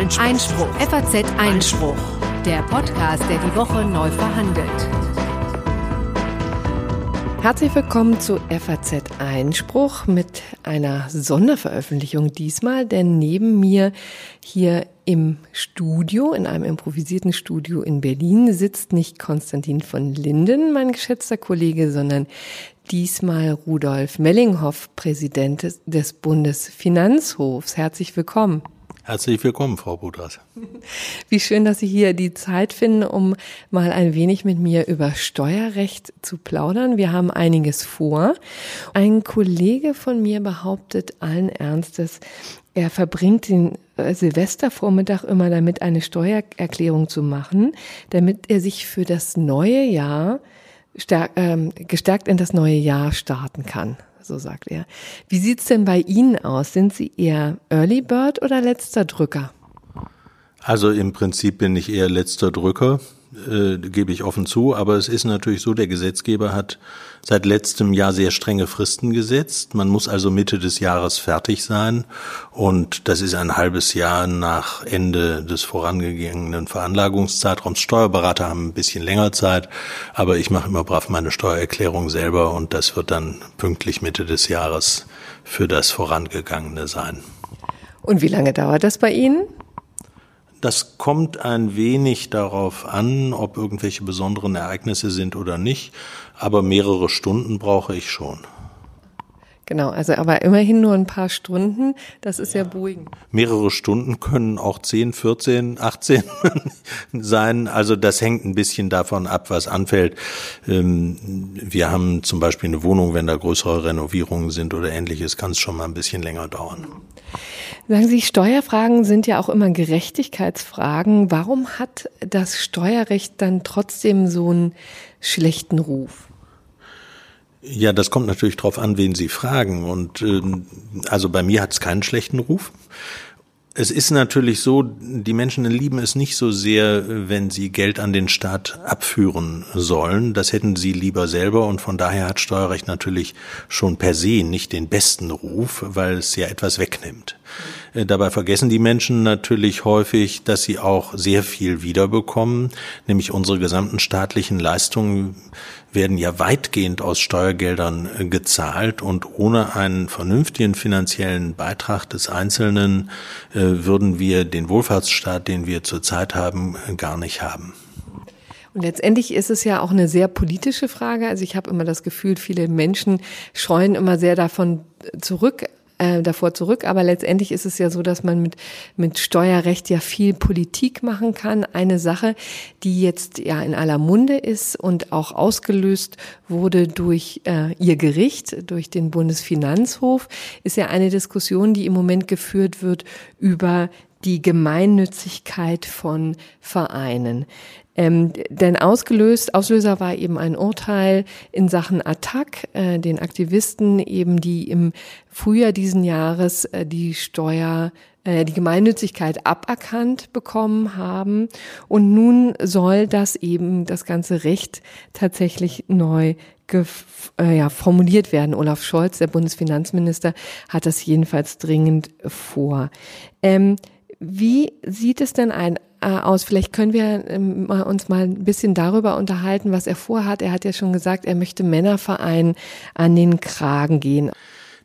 Einspruch. Einspruch. FAZ Einspruch. Der Podcast, der die Woche neu verhandelt. Herzlich willkommen zu FAZ Einspruch mit einer Sonderveröffentlichung diesmal, denn neben mir hier im Studio, in einem improvisierten Studio in Berlin, sitzt nicht Konstantin von Linden, mein geschätzter Kollege, sondern diesmal Rudolf Mellinghoff, Präsident des Bundesfinanzhofs. Herzlich willkommen. Herzlich willkommen, Frau Budras. Wie schön, dass Sie hier die Zeit finden, um mal ein wenig mit mir über Steuerrecht zu plaudern. Wir haben einiges vor. Ein Kollege von mir behauptet allen Ernstes, er verbringt den äh, Silvestervormittag immer damit, eine Steuererklärung zu machen, damit er sich für das neue Jahr stärk, ähm, gestärkt in das neue Jahr starten kann so sagt er. Wie sieht's denn bei Ihnen aus? Sind Sie eher Early Bird oder letzter Drücker? Also im Prinzip bin ich eher letzter Drücker äh, gebe ich offen zu. Aber es ist natürlich so, der Gesetzgeber hat seit letztem Jahr sehr strenge Fristen gesetzt. Man muss also Mitte des Jahres fertig sein. Und das ist ein halbes Jahr nach Ende des vorangegangenen Veranlagungszeitraums. Steuerberater haben ein bisschen länger Zeit, aber ich mache immer brav meine Steuererklärung selber und das wird dann pünktlich Mitte des Jahres für das Vorangegangene sein. Und wie lange dauert das bei Ihnen? Das kommt ein wenig darauf an, ob irgendwelche besonderen Ereignisse sind oder nicht, aber mehrere Stunden brauche ich schon. Genau, also aber immerhin nur ein paar Stunden, das ist ja, ja beruhigend. Mehrere Stunden können auch 10, 14, 18 sein. Also das hängt ein bisschen davon ab, was anfällt. Ähm, wir haben zum Beispiel eine Wohnung, wenn da größere Renovierungen sind oder ähnliches, kann es schon mal ein bisschen länger dauern. Sagen Sie, Steuerfragen sind ja auch immer Gerechtigkeitsfragen. Warum hat das Steuerrecht dann trotzdem so einen schlechten Ruf? Ja, das kommt natürlich drauf an, wen Sie fragen. Und ähm, also bei mir hat es keinen schlechten Ruf. Es ist natürlich so, die Menschen lieben es nicht so sehr, wenn sie Geld an den Staat abführen sollen. Das hätten sie lieber selber und von daher hat Steuerrecht natürlich schon per se nicht den besten Ruf, weil es ja etwas wegnimmt. Äh, dabei vergessen die Menschen natürlich häufig, dass sie auch sehr viel wiederbekommen, nämlich unsere gesamten staatlichen Leistungen werden ja weitgehend aus Steuergeldern äh, gezahlt und ohne einen vernünftigen finanziellen Beitrag des Einzelnen äh, würden wir den Wohlfahrtsstaat, den wir zurzeit haben, gar nicht haben. Und letztendlich ist es ja auch eine sehr politische Frage. Also ich habe immer das Gefühl, viele Menschen scheuen immer sehr davon zurück, äh, davor zurück. Aber letztendlich ist es ja so, dass man mit, mit Steuerrecht ja viel Politik machen kann. Eine Sache, die jetzt ja in aller Munde ist und auch ausgelöst wurde durch äh, ihr Gericht, durch den Bundesfinanzhof, ist ja eine Diskussion, die im Moment geführt wird über die Gemeinnützigkeit von Vereinen. Ähm, denn ausgelöst, Auslöser war eben ein Urteil in Sachen Attac, äh, den Aktivisten eben, die im Frühjahr diesen Jahres äh, die Steuer äh, die Gemeinnützigkeit aberkannt bekommen haben. Und nun soll das eben, das ganze Recht tatsächlich neu äh, ja, formuliert werden. Olaf Scholz, der Bundesfinanzminister, hat das jedenfalls dringend vor. Ähm, wie sieht es denn ein, äh, aus? Vielleicht können wir ähm, uns mal ein bisschen darüber unterhalten, was er vorhat. Er hat ja schon gesagt, er möchte Männervereinen an den Kragen gehen.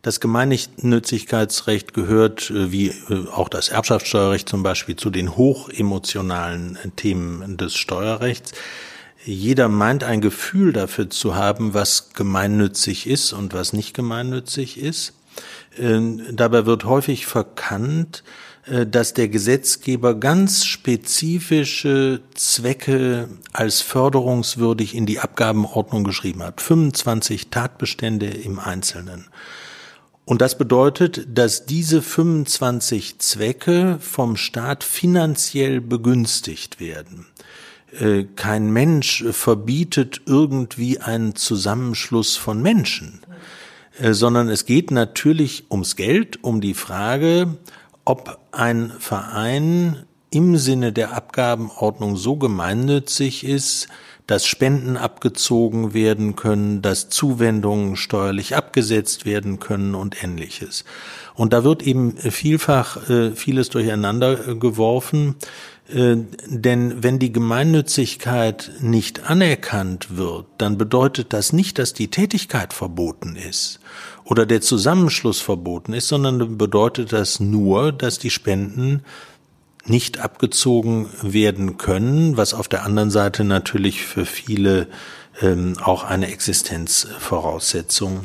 Das Gemeinnützigkeitsrecht gehört, äh, wie äh, auch das Erbschaftssteuerrecht zum Beispiel, zu den hochemotionalen Themen des Steuerrechts. Jeder meint ein Gefühl dafür zu haben, was gemeinnützig ist und was nicht gemeinnützig ist. Dabei wird häufig verkannt, äh, dass der Gesetzgeber ganz spezifische Zwecke als förderungswürdig in die Abgabenordnung geschrieben hat. 25 Tatbestände im Einzelnen. Und das bedeutet, dass diese 25 Zwecke vom Staat finanziell begünstigt werden. Äh, kein Mensch verbietet irgendwie einen Zusammenschluss von Menschen, äh, sondern es geht natürlich ums Geld, um die Frage, ob ein Verein im Sinne der Abgabenordnung so gemeinnützig ist, dass Spenden abgezogen werden können, dass Zuwendungen steuerlich abgesetzt werden können und ähnliches. Und da wird eben vielfach äh, vieles durcheinander äh, geworfen. Äh, denn wenn die Gemeinnützigkeit nicht anerkannt wird, dann bedeutet das nicht, dass die Tätigkeit verboten ist oder der Zusammenschluss verboten ist, sondern bedeutet das nur, dass die Spenden nicht abgezogen werden können, was auf der anderen Seite natürlich für viele ähm, auch eine Existenzvoraussetzung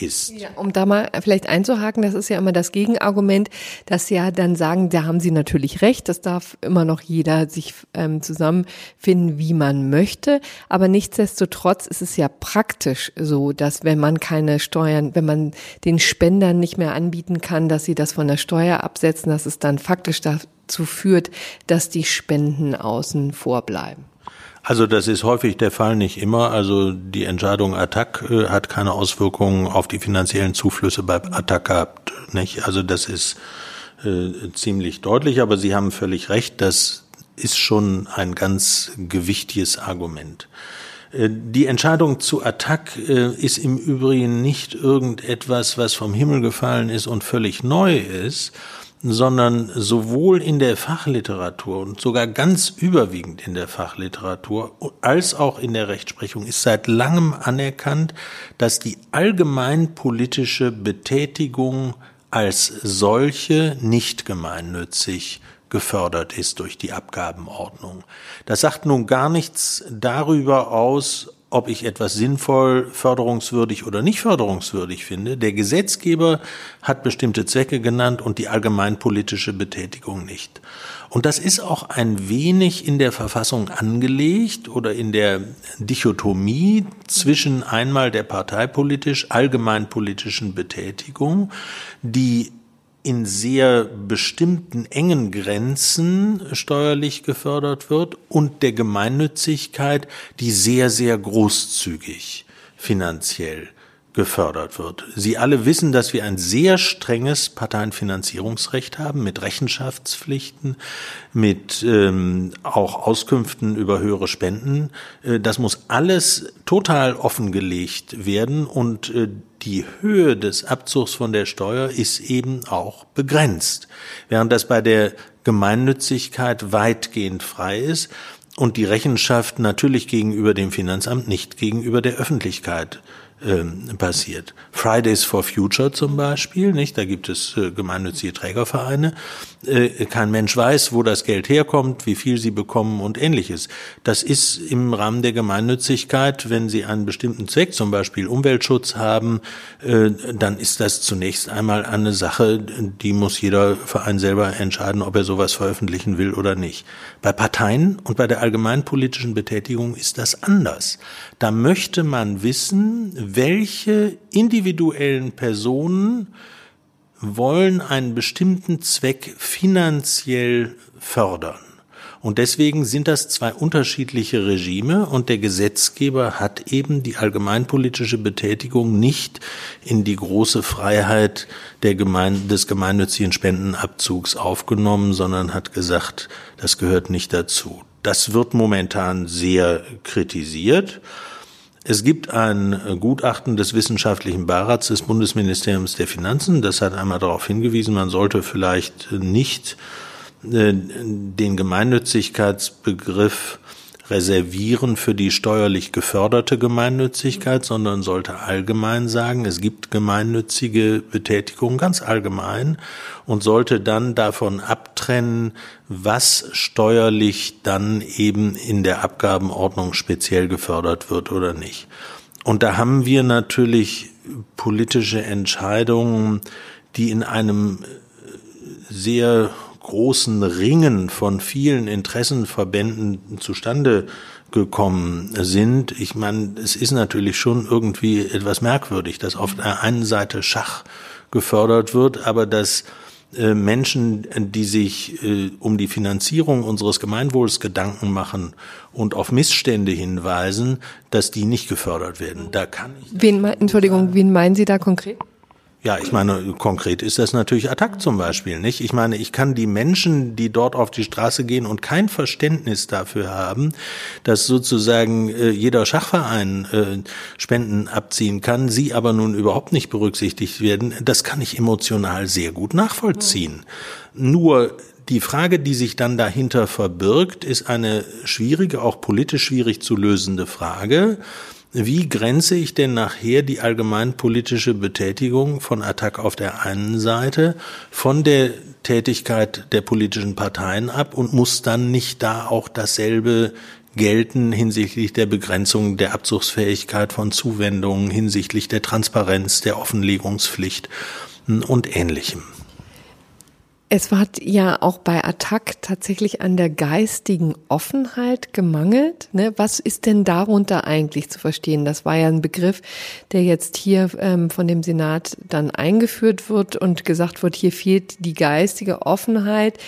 ist. Ja, um da mal vielleicht einzuhaken, das ist ja immer das Gegenargument, dass ja dann sagen, da haben Sie natürlich recht, das darf immer noch jeder sich ähm, zusammenfinden, wie man möchte. Aber nichtsdestotrotz ist es ja praktisch so, dass wenn man keine Steuern, wenn man den Spendern nicht mehr anbieten kann, dass sie das von der Steuer absetzen, dass es dann faktisch dazu führt, dass die Spenden außen vor bleiben. Also das ist häufig der Fall, nicht immer. Also die Entscheidung Attac äh, hat keine Auswirkungen auf die finanziellen Zuflüsse bei Attac gehabt. Nicht? Also das ist äh, ziemlich deutlich, aber Sie haben völlig recht, das ist schon ein ganz gewichtiges Argument. Äh, die Entscheidung zu Attac äh, ist im Übrigen nicht irgendetwas, was vom Himmel gefallen ist und völlig neu ist, sondern sowohl in der Fachliteratur und sogar ganz überwiegend in der Fachliteratur als auch in der Rechtsprechung ist seit langem anerkannt, dass die allgemeinpolitische Betätigung als solche nicht gemeinnützig gefördert ist durch die Abgabenordnung. Das sagt nun gar nichts darüber aus, ob ich etwas sinnvoll, förderungswürdig oder nicht förderungswürdig finde. Der Gesetzgeber hat bestimmte Zwecke genannt und die allgemeinpolitische Betätigung nicht. Und das ist auch ein wenig in der Verfassung angelegt oder in der Dichotomie zwischen einmal der parteipolitisch allgemeinpolitischen Betätigung, die in sehr bestimmten engen Grenzen steuerlich gefördert wird und der Gemeinnützigkeit, die sehr, sehr großzügig finanziell gefördert wird. Sie alle wissen, dass wir ein sehr strenges Parteienfinanzierungsrecht haben mit Rechenschaftspflichten, mit ähm, auch Auskünften über höhere Spenden. Äh, das muss alles total offengelegt werden und äh, die Höhe des Abzugs von der Steuer ist eben auch begrenzt, während das bei der Gemeinnützigkeit weitgehend frei ist und die Rechenschaft natürlich gegenüber dem Finanzamt nicht gegenüber der Öffentlichkeit ähm, passiert. Fridays for Future zum Beispiel, nicht? Da gibt es äh, gemeinnützige Trägervereine. Äh, kein Mensch weiß, wo das Geld herkommt, wie viel sie bekommen und ähnliches. Das ist im Rahmen der Gemeinnützigkeit, wenn sie einen bestimmten Zweck, zum Beispiel Umweltschutz haben, äh, dann ist das zunächst einmal eine Sache, die muss jeder Verein selber entscheiden, ob er sowas veröffentlichen will oder nicht. Bei Parteien und bei der allgemeinpolitischen Betätigung ist das anders. Da möchte man wissen, welche individuellen Personen wollen einen bestimmten Zweck finanziell fördern. Und deswegen sind das zwei unterschiedliche Regime und der Gesetzgeber hat eben die allgemeinpolitische Betätigung nicht in die große Freiheit der Gemein des gemeinnützigen Spendenabzugs aufgenommen, sondern hat gesagt, das gehört nicht dazu. Das wird momentan sehr kritisiert. Es gibt ein Gutachten des wissenschaftlichen Beirats des Bundesministeriums der Finanzen. Das hat einmal darauf hingewiesen, man sollte vielleicht nicht äh, den Gemeinnützigkeitsbegriff reservieren für die steuerlich geförderte Gemeinnützigkeit, sondern sollte allgemein sagen, es gibt gemeinnützige Betätigung ganz allgemein und sollte dann davon abtrennen, was steuerlich dann eben in der Abgabenordnung speziell gefördert wird oder nicht. Und da haben wir natürlich politische Entscheidungen, die in einem sehr großen Ringen von vielen Interessenverbänden zustande gekommen sind. Ich meine, es ist natürlich schon irgendwie etwas merkwürdig, dass auf der einen Seite Schach gefördert wird, aber dass äh, Menschen, die sich äh, um die Finanzierung unseres Gemeinwohls Gedanken machen und auf Missstände hinweisen, dass die nicht gefördert werden. Da kann ich. Wen, Entschuldigung, wen meinen Sie da konkret? Ja, ich meine, konkret ist das natürlich Attack zum Beispiel, nicht? Ich meine, ich kann die Menschen, die dort auf die Straße gehen und kein Verständnis dafür haben, dass sozusagen äh, jeder Schachverein äh, Spenden abziehen kann, sie aber nun überhaupt nicht berücksichtigt werden, das kann ich emotional sehr gut nachvollziehen. Mhm. Nur die Frage, die sich dann dahinter verbirgt, ist eine schwierige, auch politisch schwierig zu lösende Frage wie grenze ich denn nachher die allgemeinpolitische Betätigung von Attac auf der einen Seite von der Tätigkeit der politischen Parteien ab und muss dann nicht da auch dasselbe gelten hinsichtlich der Begrenzung der Abzugsfähigkeit von Zuwendungen, hinsichtlich der Transparenz, der Offenlegungspflicht und ähnlichem. Es hat ja auch bei Attac tatsächlich an der geistigen Offenheit gemangelt. Ne? Was ist denn darunter eigentlich zu verstehen? Das war ja ein Begriff, der jetzt hier ähm, von dem Senat dann eingeführt wird und gesagt wird, hier fehlt die geistige Offenheit.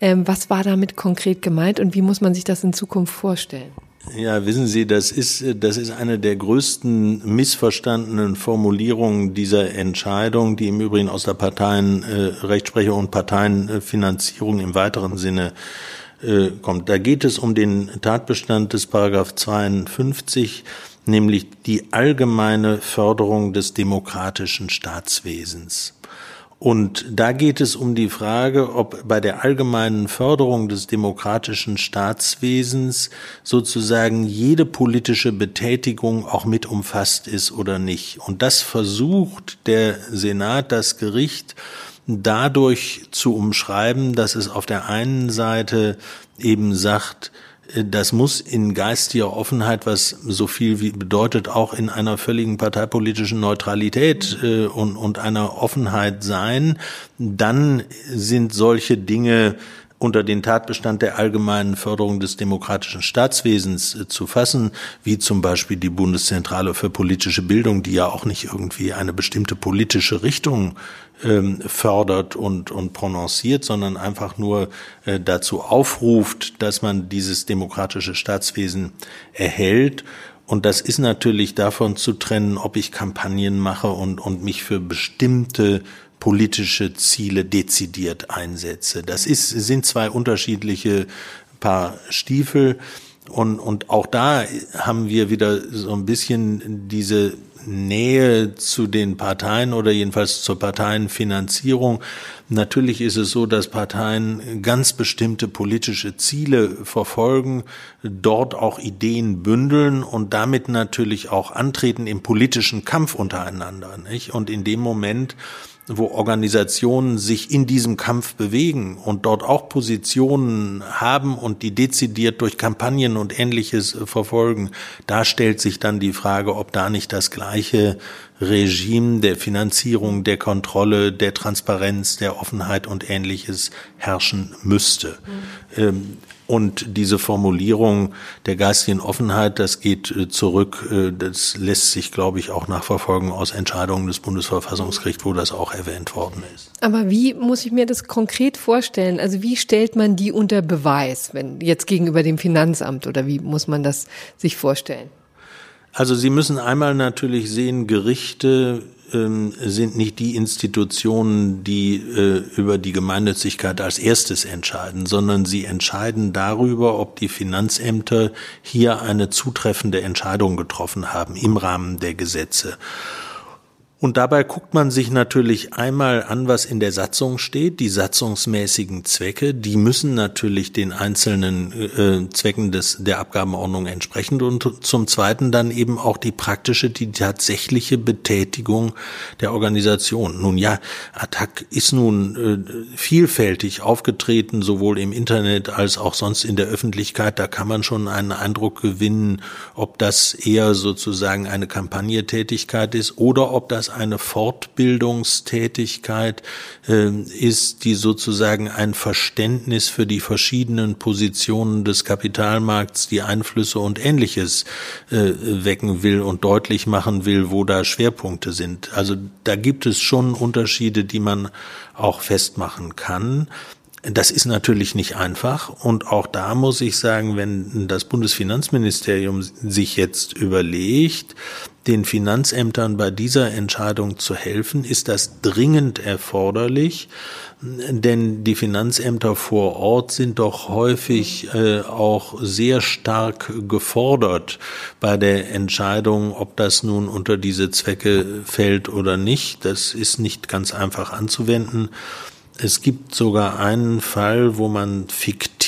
Ähm, was war damit konkret gemeint und wie muss man sich das in Zukunft vorstellen? Ja, wissen Sie, das ist, das ist eine der größten missverstandenen Formulierungen dieser Entscheidung, die im Übrigen aus der Parteienrechtsprechung äh, und Parteienfinanzierung im weiteren Sinne äh, kommt. Da geht es um den Tatbestand des Paragraph 52, nämlich die allgemeine Förderung des demokratischen Staatswesens. Und da geht es um die Frage, ob bei der allgemeinen Förderung des demokratischen Staatswesens sozusagen jede politische Betätigung auch mit umfasst ist oder nicht. Und das versucht der Senat, das Gericht, dadurch zu umschreiben, dass es auf der einen Seite eben sagt, das muss in geistiger Offenheit, was so viel wie bedeutet, auch in einer völligen parteipolitischen Neutralität äh, und, und einer Offenheit sein. Dann sind solche Dinge unter den Tatbestand der allgemeinen Förderung des demokratischen Staatswesens äh, zu fassen, wie zum Beispiel die Bundeszentrale für politische Bildung, die ja auch nicht irgendwie eine bestimmte politische Richtung ähm, fördert und, und prononciert, sondern einfach nur äh, dazu aufruft, dass man dieses demokratische Staatswesen erhält. Und das ist natürlich davon zu trennen, ob ich Kampagnen mache und, und mich für bestimmte politische Ziele dezidiert einsetze. Das ist, sind zwei unterschiedliche Paar Stiefel. Und, und auch da haben wir wieder so ein bisschen diese Nähe zu den Parteien oder jedenfalls zur Parteienfinanzierung. Natürlich ist es so, dass Parteien ganz bestimmte politische Ziele verfolgen, dort auch Ideen bündeln und damit natürlich auch antreten im politischen Kampf untereinander. Nicht? Und in dem Moment, wo Organisationen sich in diesem Kampf bewegen und dort auch Positionen haben und die dezidiert durch Kampagnen und ähnliches verfolgen, da stellt sich dann die Frage, ob da nicht das gleiche Regime der Finanzierung, der Kontrolle, der Transparenz, der Offenheit und ähnliches herrschen müsste. Mhm. Und diese Formulierung der geistigen Offenheit, das geht äh, zurück, äh, das lässt sich, glaube ich, auch nachverfolgen aus Entscheidungen des Bundesverfassungsgerichts, wo das auch erwähnt worden ist. Aber wie muss ich mir das konkret vorstellen? Also wie stellt man die unter Beweis, wenn jetzt gegenüber dem Finanzamt oder wie muss man das sich vorstellen? Also Sie müssen einmal natürlich sehen, Gerichte ähm, sind nicht die Institutionen, die äh, über die Gemeinnützigkeit als erstes entscheiden, sondern sie entscheiden darüber, ob die Finanzämter hier eine zutreffende Entscheidung getroffen haben im Rahmen der Gesetze. Und dabei guckt man sich natürlich einmal an, was in der Satzung steht, die satzungsmäßigen Zwecke, die müssen natürlich den einzelnen äh, Zwecken des, der Abgabenordnung entsprechen und zum Zweiten dann eben auch die praktische, die tatsächliche Betätigung der Organisation. Nun ja, Attac ist nun äh, vielfältig aufgetreten, sowohl im Internet als auch sonst in der Öffentlichkeit. Da kann man schon einen Eindruck gewinnen, ob das eher sozusagen eine Kampagnetätigkeit ist oder ob das eine Fortbildungstätigkeit äh, ist, die sozusagen ein Verständnis für die verschiedenen Positionen des Kapitalmarkts, die Einflüsse und ähnliches äh, wecken will und deutlich machen will, wo da Schwerpunkte sind. Also da gibt es schon Unterschiede, die man auch festmachen kann. Das ist natürlich nicht einfach. Und auch da muss ich sagen, wenn das Bundesfinanzministerium sich jetzt überlegt, den Finanzämtern bei dieser Entscheidung zu helfen, ist das dringend erforderlich, denn die Finanzämter vor Ort sind doch häufig äh, auch sehr stark gefordert bei der Entscheidung, ob das nun unter diese Zwecke fällt oder nicht. Das ist nicht ganz einfach anzuwenden. Es gibt sogar einen Fall, wo man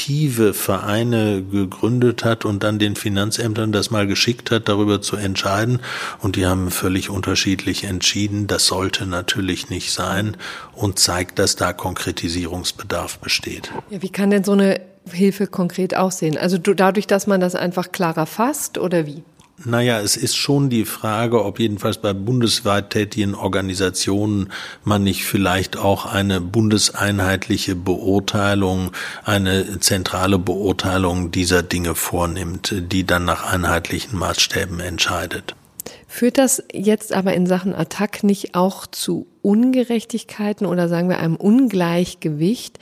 fiktive Vereine gegründet hat und dann den Finanzämtern das mal geschickt hat, darüber zu entscheiden. Und die haben völlig unterschiedlich entschieden. Das sollte natürlich nicht sein und zeigt, dass da Konkretisierungsbedarf besteht. Ja, wie kann denn so eine Hilfe konkret aussehen? Also dadurch, dass man das einfach klarer fasst oder wie? Naja, es ist schon die Frage, ob jedenfalls bei bundesweit tätigen Organisationen man nicht vielleicht auch eine bundeseinheitliche Beurteilung, eine zentrale Beurteilung dieser Dinge vornimmt, die dann nach einheitlichen Maßstäben entscheidet. Führt das jetzt aber in Sachen Attack nicht auch zu Ungerechtigkeiten oder sagen wir einem Ungleichgewicht,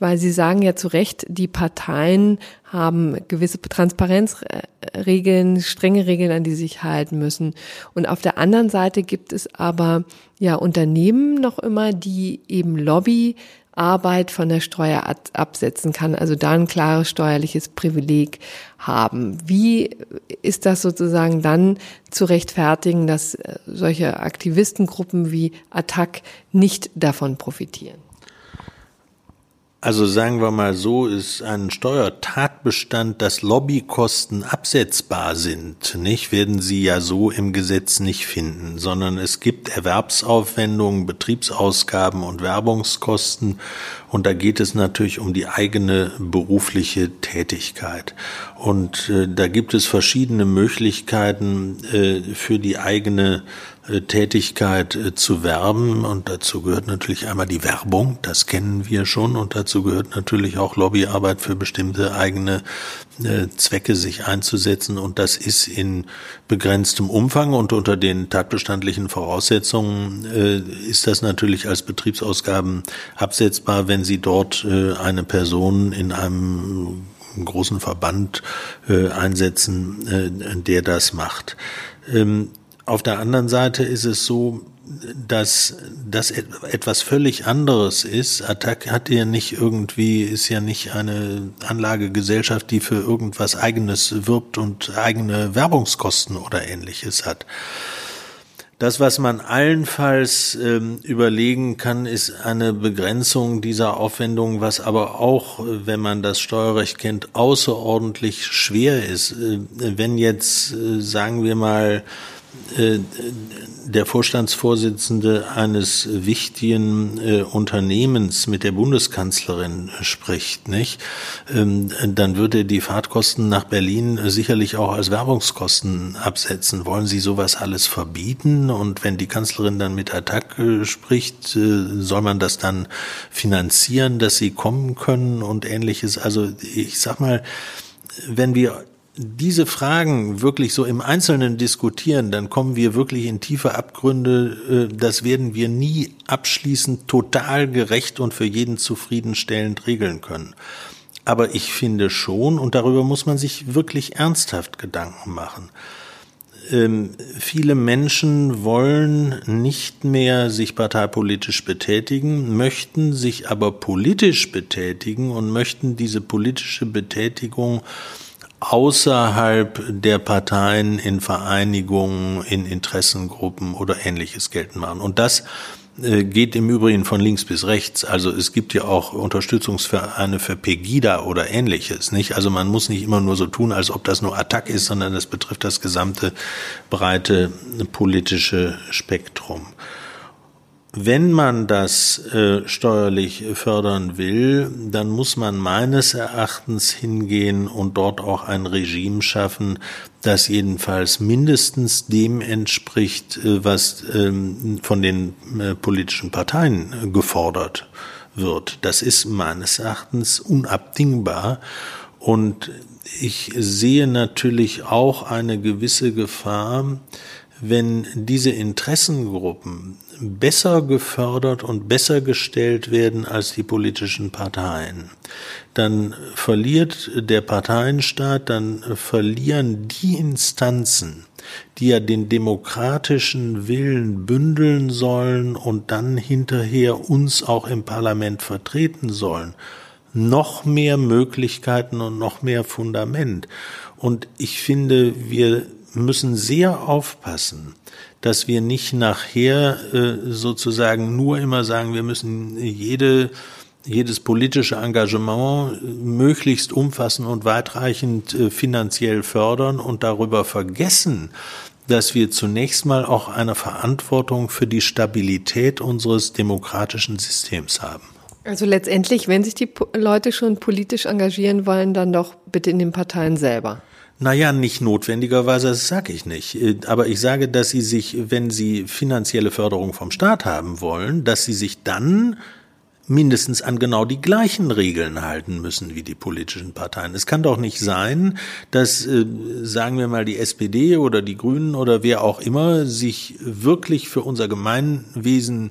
weil Sie sagen ja zu Recht, die Parteien haben gewisse Transparenzregeln, strenge Regeln, an die sie sich halten müssen. Und auf der anderen Seite gibt es aber ja Unternehmen noch immer, die eben Lobbyarbeit von der Steuer absetzen kann, also da ein klares steuerliches Privileg haben. Wie ist das sozusagen dann zu rechtfertigen, dass äh, solche Aktivistengruppen wie Attac nicht davon profitieren? Also sagen wir mal so, ist ein Steuertatbestand, dass Lobbykosten absetzbar sind, nicht, werden Sie ja so im Gesetz nicht finden, sondern es gibt Erwerbsaufwendungen, Betriebsausgaben und Werbungskosten und da geht es natürlich um die eigene berufliche Tätigkeit. Und äh, da gibt es verschiedene Möglichkeiten äh, für die eigene Tätigkeit äh, zu werben. Und dazu gehört natürlich einmal die Werbung, das kennen wir schon. Und dazu gehört natürlich auch Lobbyarbeit für bestimmte eigene äh, Zwecke sich einzusetzen. Und das ist in begrenztem Umfang und unter den tatbestandlichen Voraussetzungen ist das natürlich als Betriebsausgaben absetzbar, wenn Sie dort eine Person in einem großen Verband einsetzen, der das macht. Auf der anderen Seite ist es so, dass das etwas völlig anderes ist. Attac hat ja nicht irgendwie, ist ja nicht eine Anlagegesellschaft, die für irgendwas eigenes wirbt und eigene Werbungskosten oder ähnliches hat. Das, was man allenfalls ähm, überlegen kann, ist eine Begrenzung dieser Aufwendungen, was aber auch, wenn man das Steuerrecht kennt, außerordentlich schwer ist. Äh, wenn jetzt, äh, sagen wir mal, der Vorstandsvorsitzende eines wichtigen äh, Unternehmens mit der Bundeskanzlerin spricht, nicht, ähm, dann würde die Fahrtkosten nach Berlin sicherlich auch als Werbungskosten absetzen. Wollen Sie sowas alles verbieten? Und wenn die Kanzlerin dann mit Attac äh, spricht, äh, soll man das dann finanzieren, dass sie kommen können und ähnliches? Also ich sag mal, wenn wir diese Fragen wirklich so im Einzelnen diskutieren, dann kommen wir wirklich in tiefe Abgründe. Äh, das werden wir nie abschließend total gerecht und für jeden zufriedenstellend regeln können. Aber ich finde schon, und darüber muss man sich wirklich ernsthaft Gedanken machen, ähm, viele Menschen wollen nicht mehr sich parteipolitisch betätigen, möchten sich aber politisch betätigen und möchten diese politische Betätigung außerhalb der Parteien in Vereinigungen, in Interessengruppen oder ähnliches geltend machen. Und das äh, geht im Übrigen von links bis rechts. Also es gibt ja auch Unterstützungsvereine für Pegida oder ähnliches, nicht? Also man muss nicht immer nur so tun, als ob das nur Attack ist, sondern das betrifft das gesamte breite politische Spektrum. Wenn man das äh, steuerlich fördern will, dann muss man meines Erachtens hingehen und dort auch ein Regime schaffen, das jedenfalls mindestens dem entspricht, äh, was ähm, von den äh, politischen Parteien gefordert wird. Das ist meines Erachtens unabdingbar. Und ich sehe natürlich auch eine gewisse Gefahr, wenn diese Interessengruppen besser gefördert und besser gestellt werden als die politischen Parteien, dann verliert der Parteienstaat, dann verlieren die Instanzen, die ja den demokratischen Willen bündeln sollen und dann hinterher uns auch im Parlament vertreten sollen, noch mehr Möglichkeiten und noch mehr Fundament. Und ich finde, wir müssen sehr aufpassen, dass wir nicht nachher äh, sozusagen nur immer sagen, wir müssen jede jedes politische Engagement möglichst umfassend und weitreichend äh, finanziell fördern und darüber vergessen, dass wir zunächst mal auch eine Verantwortung für die Stabilität unseres demokratischen Systems haben. Also letztendlich, wenn sich die Leute schon politisch engagieren wollen, dann doch bitte in den Parteien selber. Naja, nicht notwendigerweise, das sage ich nicht. Äh, aber ich sage, dass sie sich, wenn sie finanzielle Förderung vom Staat haben wollen, dass sie sich dann mindestens an genau die gleichen Regeln halten müssen wie die politischen Parteien. Es kann doch nicht sein, dass, äh, sagen wir mal, die SPD oder die Grünen oder wer auch immer sich wirklich für unser Gemeinwesen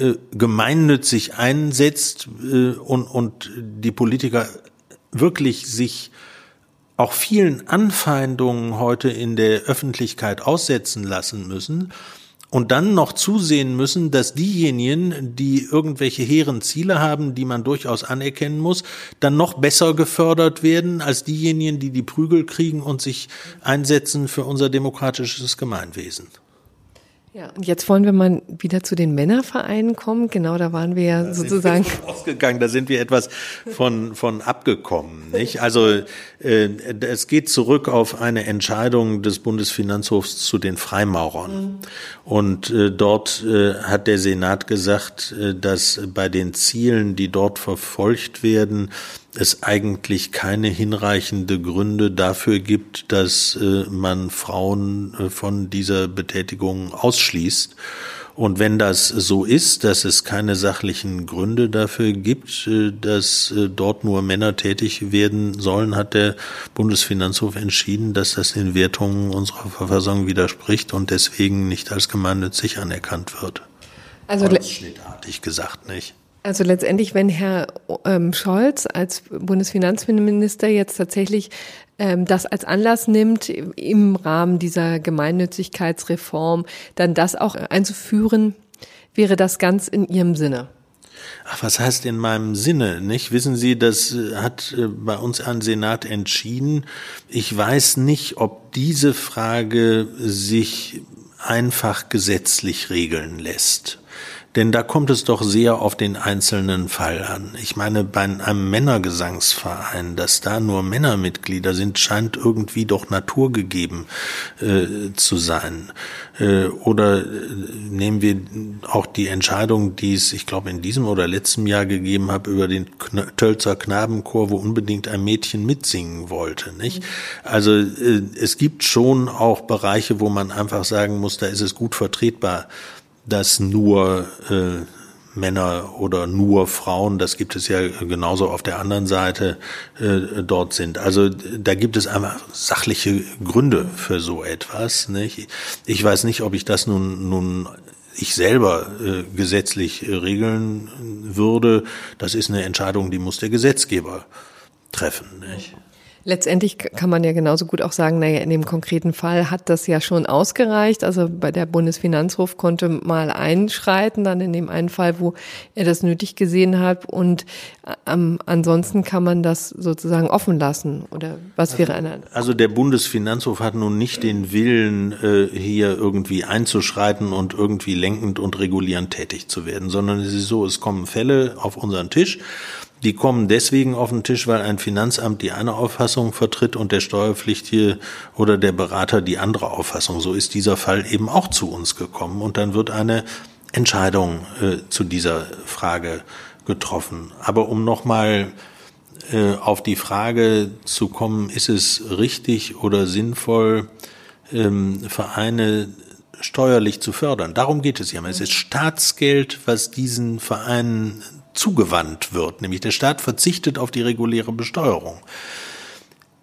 äh, gemeinnützig einsetzt und, und die Politiker wirklich sich auch vielen Anfeindungen heute in der Öffentlichkeit aussetzen lassen müssen und dann noch zusehen müssen, dass diejenigen, die irgendwelche hehren Ziele haben, die man durchaus anerkennen muss, dann noch besser gefördert werden als diejenigen, die die Prügel kriegen und sich einsetzen für unser demokratisches Gemeinwesen. Ja, und jetzt wollen wir mal wieder zu den Männervereinen kommen. Genau, da waren wir ja da sozusagen sind wir ausgegangen. Da sind wir etwas von von abgekommen, nicht? Also es geht zurück auf eine Entscheidung des Bundesfinanzhofs zu den Freimaurern. Mhm. Und äh, dort äh, hat der Senat gesagt, äh, dass bei den Zielen, die dort verfolgt werden, es eigentlich keine hinreichende Gründe dafür gibt, dass äh, man Frauen äh, von dieser Betätigung ausschließt. Und wenn das so ist, dass es keine sachlichen Gründe dafür gibt, äh, dass äh, dort nur Männer tätig werden sollen, hat der Bundesfinanzhof entschieden, dass das den Wertungen unserer Verfassung widerspricht und deswegen nicht als gemeinnützig anerkannt wird. Also schnittartig gesagt, nicht? Also letztendlich, wenn Herr ähm, Scholz als Bundesfinanzminister jetzt tatsächlich das als Anlass nimmt, im Rahmen dieser Gemeinnützigkeitsreform dann das auch einzuführen, wäre das ganz in Ihrem Sinne. Ach, was heißt in meinem Sinne, nicht? Wissen Sie, das äh, hat äh, bei uns ein Senat entschieden. Ich weiß nicht, ob diese Frage sich einfach gesetzlich regeln lässt. Denn da kommt es doch sehr auf den einzelnen Fall an. Ich meine, bei einem Männergesangsverein, dass da nur Männermitglieder sind, scheint irgendwie doch naturgegeben äh, zu sein. Äh, oder äh, nehmen wir auch die Entscheidung, die es, ich glaube, in diesem oder letzten Jahr gegeben habe, über den Tölzer Knabenchor, wo unbedingt ein Mädchen mitsingen wollte. Nicht? Also äh, es gibt schon auch Bereiche, wo man einfach sagen muss, da ist es gut vertretbar, dass nur äh, Männer oder nur Frauen, das gibt es ja genauso auf der anderen Seite, äh, dort sind. Also da gibt es einfach sachliche Gründe für so etwas. Nicht? Ich weiß nicht, ob ich das nun, nun ich selber äh, gesetzlich regeln würde. Das ist eine Entscheidung, die muss der Gesetzgeber treffen. Nicht? Letztendlich kann man ja genauso gut auch sagen, naja, in dem konkreten Fall hat das ja schon ausgereicht. Also bei der Bundesfinanzhof konnte mal einschreiten, dann in dem einen Fall, wo er das nötig gesehen hat. Und ähm, ansonsten kann man das sozusagen offen lassen. Oder was wäre eine? Also der Bundesfinanzhof hat nun nicht den Willen, äh, hier irgendwie einzuschreiten und irgendwie lenkend und regulierend tätig zu werden, sondern es ist so, es kommen Fälle auf unseren Tisch die kommen deswegen auf den Tisch, weil ein Finanzamt die eine Auffassung vertritt und der Steuerpflichtige oder der Berater die andere Auffassung. So ist dieser Fall eben auch zu uns gekommen und dann wird eine Entscheidung äh, zu dieser Frage getroffen. Aber um nochmal äh, auf die Frage zu kommen, ist es richtig oder sinnvoll, ähm, Vereine steuerlich zu fördern. Darum geht es ja. Es ist Staatsgeld, was diesen Vereinen zugewandt wird, nämlich der Staat verzichtet auf die reguläre Besteuerung.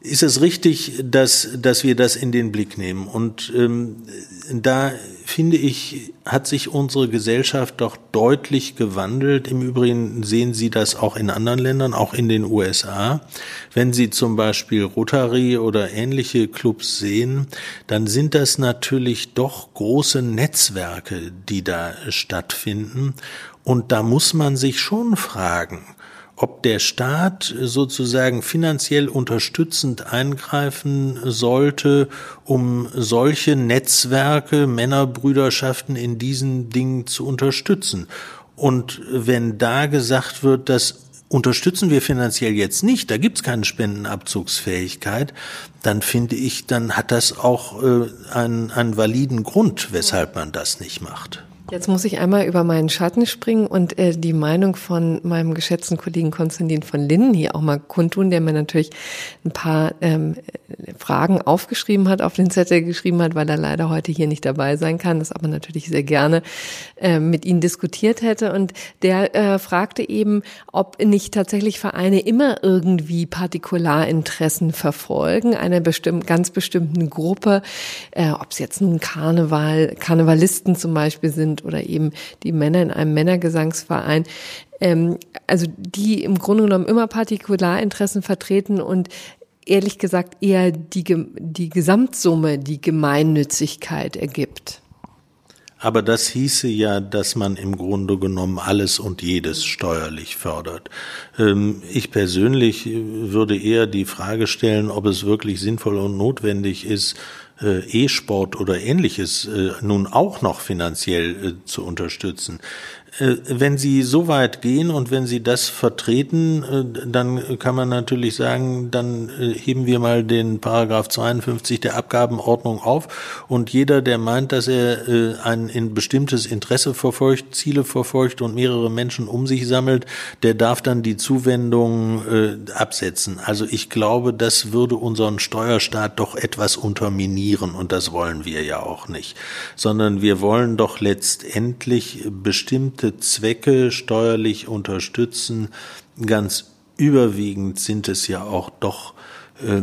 ist es richtig, dass, dass wir das in den Blick nehmen. Und ähm, da finde ich, hat sich unsere Gesellschaft doch deutlich gewandelt. Im Übrigen sehen Sie das auch in anderen Ländern, auch in den USA. Wenn Sie zum Beispiel Rotary oder ähnliche Clubs sehen, dann sind das natürlich doch große Netzwerke, die da stattfinden. Und da muss man sich schon fragen, ob der Staat sozusagen finanziell unterstützend eingreifen sollte, um solche Netzwerke, Männerbrüderschaften in diesen Dingen zu unterstützen. Und wenn da gesagt wird, das unterstützen wir finanziell jetzt nicht, da gibt's keine Spendenabzugsfähigkeit, dann finde ich, dann hat das auch äh, einen, einen validen Grund, weshalb man das nicht macht. Jetzt muss ich einmal über meinen Schatten springen und äh, die Meinung von meinem geschätzten Kollegen Konstantin von Linden hier auch mal kundtun, der mir natürlich ein paar ähm, Fragen aufgeschrieben hat, auf den Zettel geschrieben hat, weil er leider heute hier nicht dabei sein kann, das aber natürlich sehr gerne äh, mit Ihnen diskutiert hätte. Und der äh, fragte eben, ob nicht tatsächlich Vereine immer irgendwie Partikularinteressen verfolgen, einer bestimmten, ganz bestimmten Gruppe, äh, ob es jetzt nun Karneval, Karnevalisten zum Beispiel sind sind oder eben die Männer in einem Männergesangsverein, ähm, also die im Grunde genommen immer Partikularinteressen vertreten und ehrlich gesagt eher die, die Gesamtsumme, die Gemeinnützigkeit ergibt. Aber das hieße ja, dass man im Grunde genommen alles und jedes steuerlich fördert. Ähm, ich persönlich würde eher die Frage stellen, ob es wirklich sinnvoll und notwendig ist, äh, E-Sport oder ähnliches äh, nun auch noch finanziell äh, zu unterstützen. Äh, wenn Sie so weit gehen und wenn Sie das vertreten, äh, dann kann man natürlich sagen, dann äh, heben wir mal den Paragraph 52 der Abgabenordnung auf und jeder, der meint, dass er ein in bestimmtes Interesse verfolgt, Ziele verfolgt und mehrere Menschen um sich sammelt, der darf dann die Zuwendung absetzen. Also ich glaube, das würde unseren Steuerstaat doch etwas unterminieren und das wollen wir ja auch nicht, sondern wir wollen doch letztendlich bestimmte Zwecke steuerlich unterstützen. Ganz überwiegend sind es ja auch doch äh,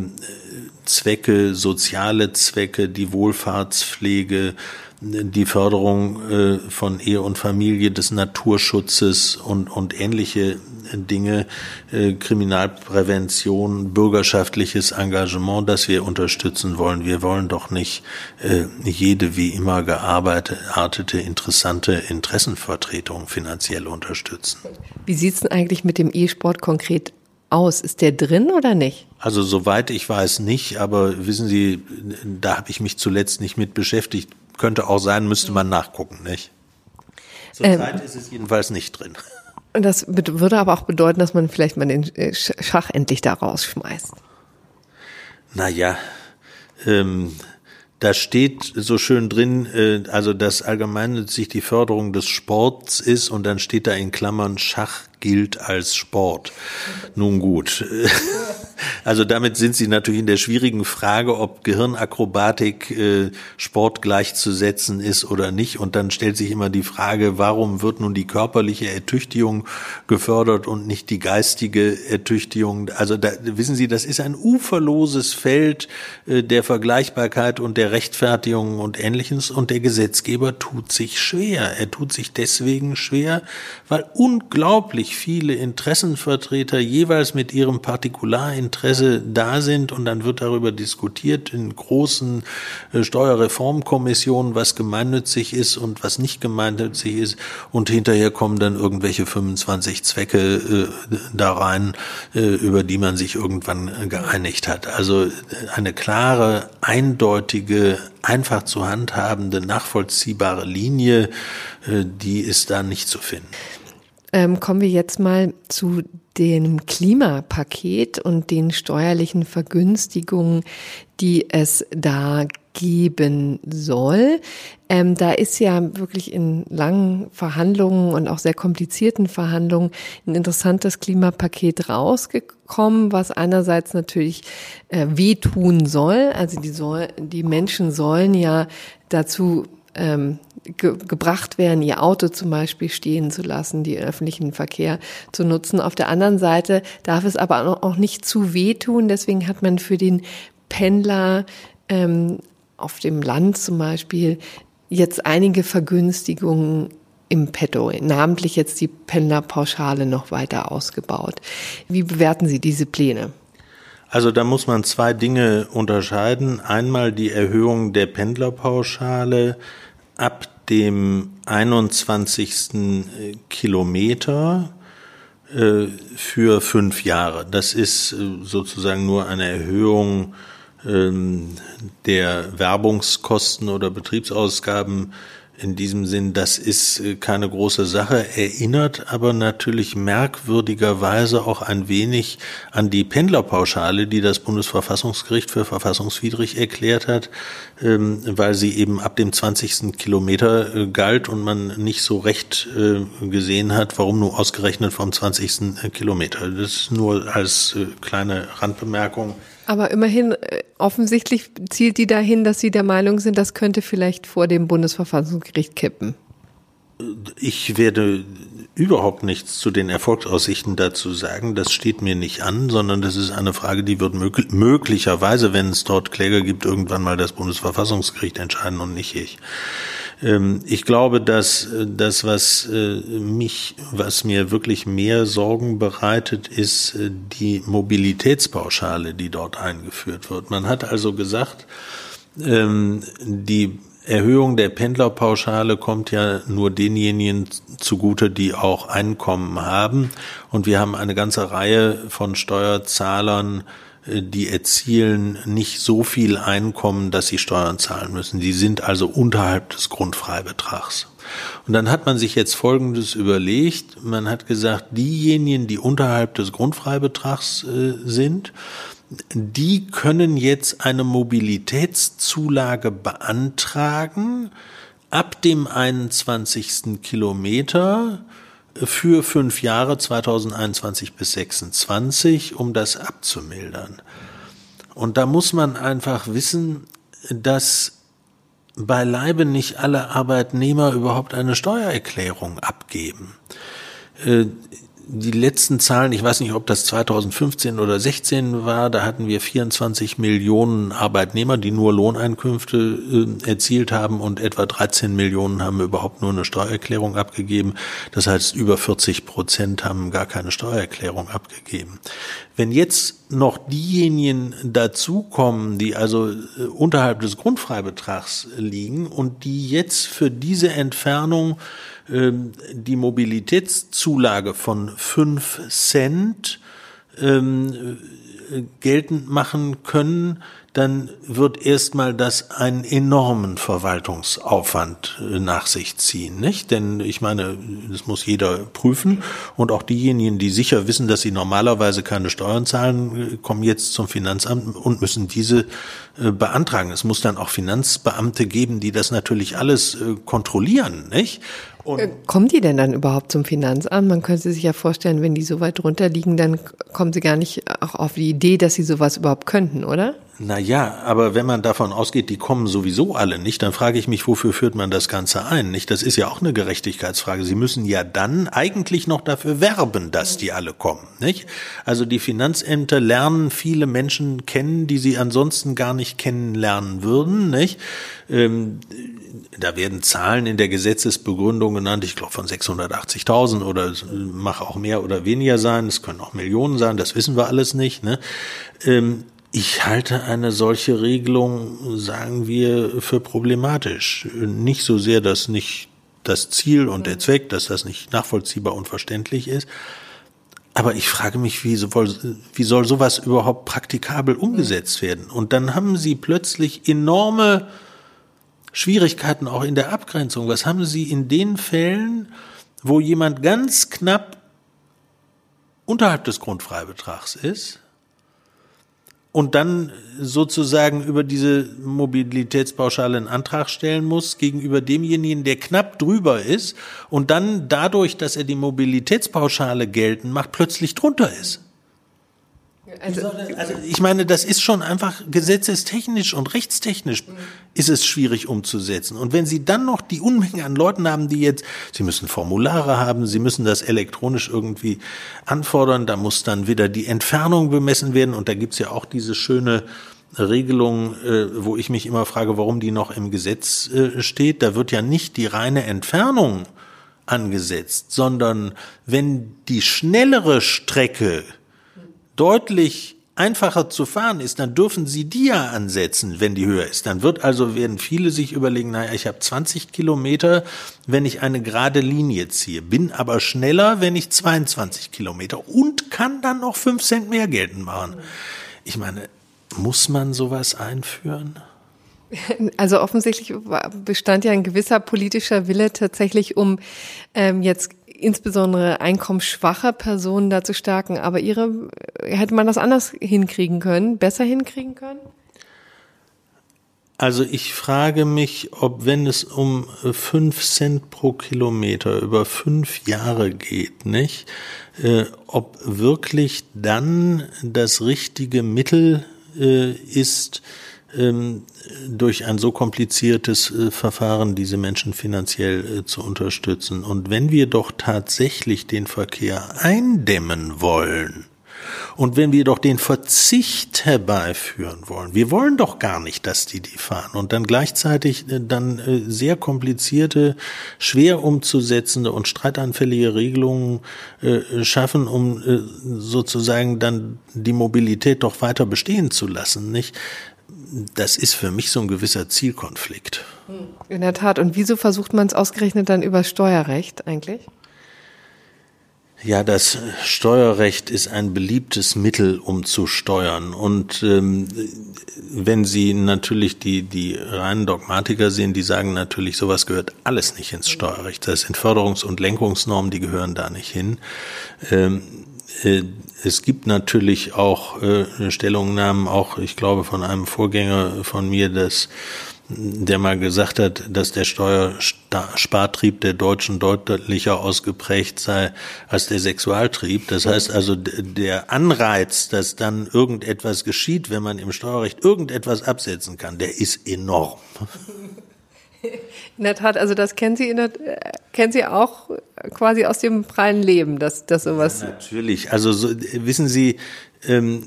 Zwecke, soziale Zwecke, die Wohlfahrtspflege, die Förderung äh, von Ehe und Familie, des Naturschutzes und, und ähnliche Dinge, äh, Kriminalprävention, bürgerschaftliches Engagement, das wir unterstützen wollen. Wir wollen doch nicht äh, jede wie immer gearbeitete, interessante Interessenvertretung finanziell unterstützen. Wie sieht's denn eigentlich mit dem E-Sport konkret aus? Ist der drin oder nicht? Also soweit ich weiß nicht, aber wissen Sie, da habe ich mich zuletzt nicht mit beschäftigt könnte auch sein, müsste man nachgucken, nicht? Zurzeit ähm, ist es jedenfalls nicht drin. Und das würde aber auch bedeuten, dass man vielleicht mal den äh, Schach endlich da rausschmeißt. Naja, ähm, da steht so schön drin, äh, also dass allgemeinnützig die Förderung des Sports ist und dann steht da in Klammern Schach gilt als Sport. Nun gut. Also damit sind Sie natürlich in der schwierigen Frage, ob Gehirnakrobatik äh, Sport gleichzusetzen ist oder nicht. Und dann stellt sich immer die Frage, warum wird nun die körperliche Ertüchtigung gefördert und nicht die geistige Ertüchtigung? Also da, wissen Sie, das ist ein uferloses Feld äh, der Vergleichbarkeit und der Rechtfertigung und Ähnliches. Und der Gesetzgeber tut sich schwer. Er tut sich deswegen schwer, weil unglaublich viele Interessenvertreter jeweils mit ihrem Partikularinteresse da sind und dann wird darüber diskutiert in großen äh, Steuerreformkommissionen, was gemeinnützig ist und was nicht gemeinnützig ist und hinterher kommen dann irgendwelche 25 Zwecke äh, da rein, äh, über die man sich irgendwann geeinigt hat. Also äh, eine klare, eindeutige, einfach zu handhabende, nachvollziehbare Linie, äh, die ist da nicht zu finden. Ähm, kommen wir jetzt mal zu dem Klimapaket und den steuerlichen Vergünstigungen, die es da geben soll. Ähm, da ist ja wirklich in langen Verhandlungen und auch sehr komplizierten Verhandlungen ein interessantes Klimapaket rausgekommen, was einerseits natürlich äh, wehtun soll. Also die, soll, die Menschen sollen ja dazu ähm, ge gebracht werden, ihr Auto zum Beispiel stehen zu lassen, die öffentlichen Verkehr zu nutzen. Auf der anderen Seite darf es aber auch nicht zu wehtun. Deswegen hat man für den Pendler ähm, auf dem Land zum Beispiel jetzt einige Vergünstigungen im Petto, namentlich jetzt die Pendlerpauschale noch weiter ausgebaut. Wie bewerten Sie diese Pläne? Also da muss man zwei Dinge unterscheiden. Einmal die Erhöhung der Pendlerpauschale ab dem 21. Kilometer äh, für fünf Jahre. Das ist äh, sozusagen nur eine Erhöhung ähm, der Werbungskosten oder Betriebsausgaben in diesem Sinn, das ist äh, keine große Sache, erinnert aber natürlich merkwürdigerweise auch ein wenig an die Pendlerpauschale, die das Bundesverfassungsgericht für verfassungswidrig erklärt hat, ähm, weil sie eben ab dem 20. Kilometer äh, galt und man nicht so recht äh, gesehen hat, warum nur ausgerechnet vom 20. Kilometer. Das nur als kleine Randbemerkung. Aber immerhin, äh, offensichtlich zielt die dahin, dass Sie der Meinung sind, das könnte vielleicht vor dem Bundesverfassungsgericht kippen. Ich werde überhaupt nichts zu den Erfolgsaussichten dazu sagen. Das steht mir nicht an, sondern das ist eine Frage, die wird möglicherweise, wenn es dort Kläger gibt, irgendwann mal das Bundesverfassungsgericht entscheiden und nicht ich. Ähm, ich glaube, dass äh, das, was äh, mich, was mir wirklich mehr Sorgen bereitet, ist äh, die Mobilitätspauschale, die dort eingeführt wird. Man hat also gesagt, ähm, die Erhöhung der Pendlerpauschale kommt ja nur denjenigen zugute, die auch Einkommen haben. Und wir haben eine ganze Reihe von Steuerzahlern, die erzielen nicht so viel Einkommen, dass sie Steuern zahlen müssen. Die sind also unterhalb des Grundfreibetrags. Und dann hat man sich jetzt Folgendes überlegt. Man hat gesagt, diejenigen, die unterhalb des Grundfreibetrags äh, sind, die können jetzt eine Mobilitätszulage beantragen ab dem 21. Kilometer für fünf Jahre 2021 bis 26, um das abzumildern. Und da muss man einfach wissen, dass beileibe nicht alle Arbeitnehmer überhaupt eine Steuererklärung abgeben. Die letzten Zahlen, ich weiß nicht, ob das 2015 oder 16 war, da hatten wir 24 Millionen Arbeitnehmer, die nur Lohneinkünfte äh, erzielt haben und etwa 13 Millionen haben überhaupt nur eine Steuererklärung abgegeben. Das heißt, über 40 Prozent haben gar keine Steuererklärung abgegeben. Wenn jetzt noch diejenigen dazukommen, die also äh, unterhalb des Grundfreibetrags liegen und die jetzt für diese Entfernung ähm, die Mobilitätszulage von fünf Cent ähm, äh, geltend machen können, dann wird erstmal das einen enormen Verwaltungsaufwand äh, nach sich ziehen, nicht? Denn ich meine, das muss jeder prüfen und auch diejenigen, die sicher wissen, dass sie normalerweise keine Steuern zahlen, äh, kommen jetzt zum Finanzamt und müssen diese äh, beantragen. Es muss dann auch Finanzbeamte geben, die das natürlich alles kontrollieren, nicht? Und kommen die denn dann überhaupt zum Finanzamt? Man könnte sich ja vorstellen, wenn die so weit drunter liegen, dann kommen sie gar nicht auch auf die Idee, dass sie sowas überhaupt könnten, oder? Na ja, aber wenn man davon ausgeht, die kommen sowieso alle nicht, dann frage ich mich, wofür führt man das Ganze ein? Nicht? Das ist ja auch eine Gerechtigkeitsfrage. Sie müssen ja dann eigentlich noch dafür werben, dass die alle kommen, nicht? Also die Finanzämter lernen viele Menschen kennen, die sie ansonsten gar nicht kennenlernen würden, nicht? Ähm, da werden Zahlen in der Gesetzesbegründung genannt, ich glaube von 680.000 oder mach auch mehr oder weniger sein, es können auch Millionen sein, das wissen wir alles nicht. Ne? Ähm, ich halte eine solche Regelung, sagen wir, für problematisch. Nicht so sehr, dass nicht das Ziel und der Zweck, dass das nicht nachvollziehbar und verständlich ist. Aber ich frage mich, wie soll, wie soll sowas überhaupt praktikabel umgesetzt werden? Und dann haben Sie plötzlich enorme Schwierigkeiten auch in der Abgrenzung. Was haben Sie in den Fällen, wo jemand ganz knapp unterhalb des Grundfreibetrags ist? Und dann sozusagen über diese Mobilitätspauschale einen Antrag stellen muss gegenüber demjenigen, der knapp drüber ist und dann dadurch, dass er die Mobilitätspauschale geltend macht, plötzlich drunter ist. Also, also, ich meine, das ist schon einfach gesetzestechnisch und rechtstechnisch ist es schwierig umzusetzen. Und wenn Sie dann noch die Unmenge an Leuten haben, die jetzt, Sie müssen Formulare haben, Sie müssen das elektronisch irgendwie anfordern, da muss dann wieder die Entfernung bemessen werden und da gibt's ja auch diese schöne Regelung, äh, wo ich mich immer frage, warum die noch im Gesetz äh, steht. Da wird ja nicht die reine Entfernung angesetzt, sondern wenn die schnellere Strecke deutlich einfacher zu fahren ist, dann dürfen Sie die ja ansetzen, wenn die höher ist. Dann wird also, werden viele sich überlegen, naja, ich habe 20 Kilometer, wenn ich eine gerade Linie ziehe, bin aber schneller, wenn ich 22 Kilometer und kann dann noch 5 Cent mehr geltend machen. Ich meine, muss man sowas einführen? Also offensichtlich bestand ja ein gewisser politischer Wille tatsächlich, um ähm, jetzt insbesondere einkommensschwache Personen da zu stärken. Aber ihre hätte man das anders hinkriegen können, besser hinkriegen können? Also ich frage mich, ob wenn es um fünf Cent pro Kilometer über fünf Jahre geht, nicht, äh, ob wirklich dann das richtige Mittel äh, ist, durch ein so kompliziertes äh, Verfahren diese Menschen finanziell äh, zu unterstützen. Und wenn wir doch tatsächlich den Verkehr eindämmen wollen, und wenn wir doch den Verzicht herbeiführen wollen, wir wollen doch gar nicht, dass die die fahren und dann gleichzeitig äh, dann sehr komplizierte, schwer umzusetzende und streitanfällige Regelungen schaffen, um sozusagen dann die Mobilität doch weiter bestehen zu lassen, nicht? Das ist für mich so ein gewisser Zielkonflikt. In der Tat. Und wieso versucht man es ausgerechnet dann über Steuerrecht eigentlich? Ja, das Steuerrecht ist ein beliebtes Mittel, um zu steuern. Und ähm, wenn Sie natürlich die, die reinen Dogmatiker sehen, die sagen natürlich, sowas gehört alles nicht ins Steuerrecht. Das sind Förderungs- und Lenkungsnormen, die gehören da nicht hin. Ähm, äh, es gibt natürlich auch äh, Stellungnahmen, auch ich glaube von einem Vorgänger von mir, dass der mal gesagt hat, dass der Steuerspartrieb der Deutschen deutlicher ausgeprägt sei als der Sexualtrieb. Das heißt also, der Anreiz, dass dann irgendetwas geschieht, wenn man im Steuerrecht irgendetwas absetzen kann, der ist enorm. In der Tat, also das kennen Sie, in der, kennen Sie auch quasi aus dem freien Leben, dass, dass sowas. Ja, natürlich. Also so, wissen Sie, ähm,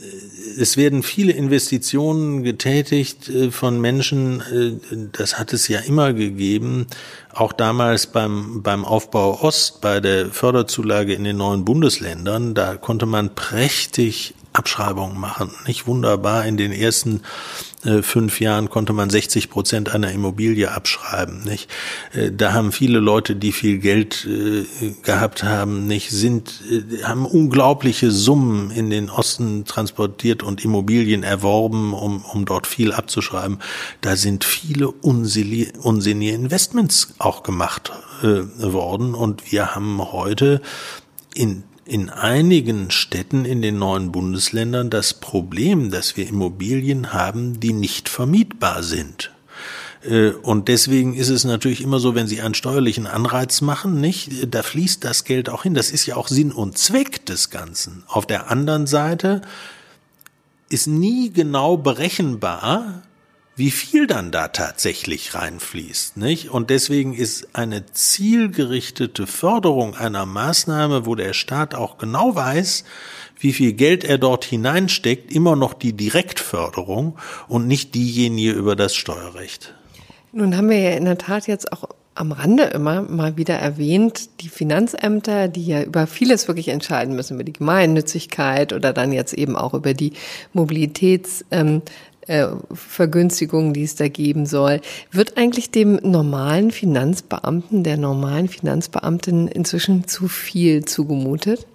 es werden viele Investitionen getätigt äh, von Menschen, äh, das hat es ja immer gegeben, auch damals beim, beim Aufbau Ost, bei der Förderzulage in den neuen Bundesländern, da konnte man prächtig Abschreibungen machen. Nicht wunderbar. In den ersten äh, fünf Jahren konnte man 60 Prozent einer Immobilie abschreiben. Nicht? Äh, da haben viele Leute, die viel Geld äh, gehabt haben, nicht sind, äh, haben unglaubliche Summen in den Osten transportiert und Immobilien erworben, um, um dort viel abzuschreiben. Da sind viele unsinnige Investments auch gemacht äh, worden und wir haben heute in in einigen Städten in den neuen Bundesländern das Problem, dass wir Immobilien haben, die nicht vermietbar sind. Äh, und deswegen ist es natürlich immer so, wenn Sie einen steuerlichen Anreiz machen, nicht, da fließt das Geld auch hin. Das ist ja auch Sinn und Zweck des Ganzen. Auf der anderen Seite ist nie genau berechenbar, wie viel dann da tatsächlich reinfließt, nicht? Und deswegen ist eine zielgerichtete Förderung einer Maßnahme, wo der Staat auch genau weiß, wie viel Geld er dort hineinsteckt, immer noch die Direktförderung und nicht diejenige über das Steuerrecht. Nun haben wir ja in der Tat jetzt auch am Rande immer mal wieder erwähnt, die Finanzämter, die ja über vieles wirklich entscheiden müssen, über die Gemeinnützigkeit oder dann jetzt eben auch über die Mobilitäts, ähm, äh, Vergünstigungen, die es da geben soll. Wird eigentlich dem normalen Finanzbeamten, der normalen Finanzbeamtin inzwischen zu viel zugemutet?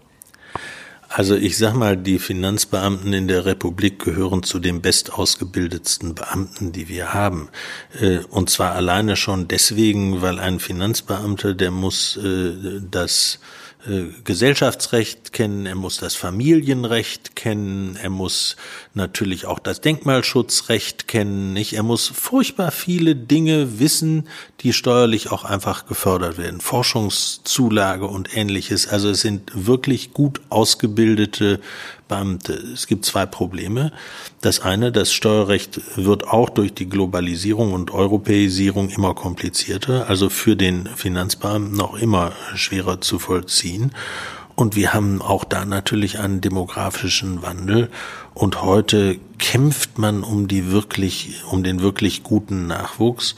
Also ich sag mal, die Finanzbeamten in der Republik gehören zu den bestausgebildetsten Beamten, die wir haben. Äh, und zwar alleine schon deswegen, weil ein Finanzbeamter, der muss äh, das Gesellschaftsrecht kennen, er muss das Familienrecht kennen, er muss natürlich auch das Denkmalschutzrecht kennen, nicht? Er muss furchtbar viele Dinge wissen, die steuerlich auch einfach gefördert werden. Forschungszulage und ähnliches. Also es sind wirklich gut ausgebildete Finanzbeamte, es gibt zwei Probleme. Das eine, das Steuerrecht wird auch durch die Globalisierung und Europäisierung immer komplizierter, also für den Finanzbeamten noch immer schwerer zu vollziehen. Und wir haben auch da natürlich einen demografischen Wandel. Und heute kämpft man um die wirklich, um den wirklich guten Nachwuchs.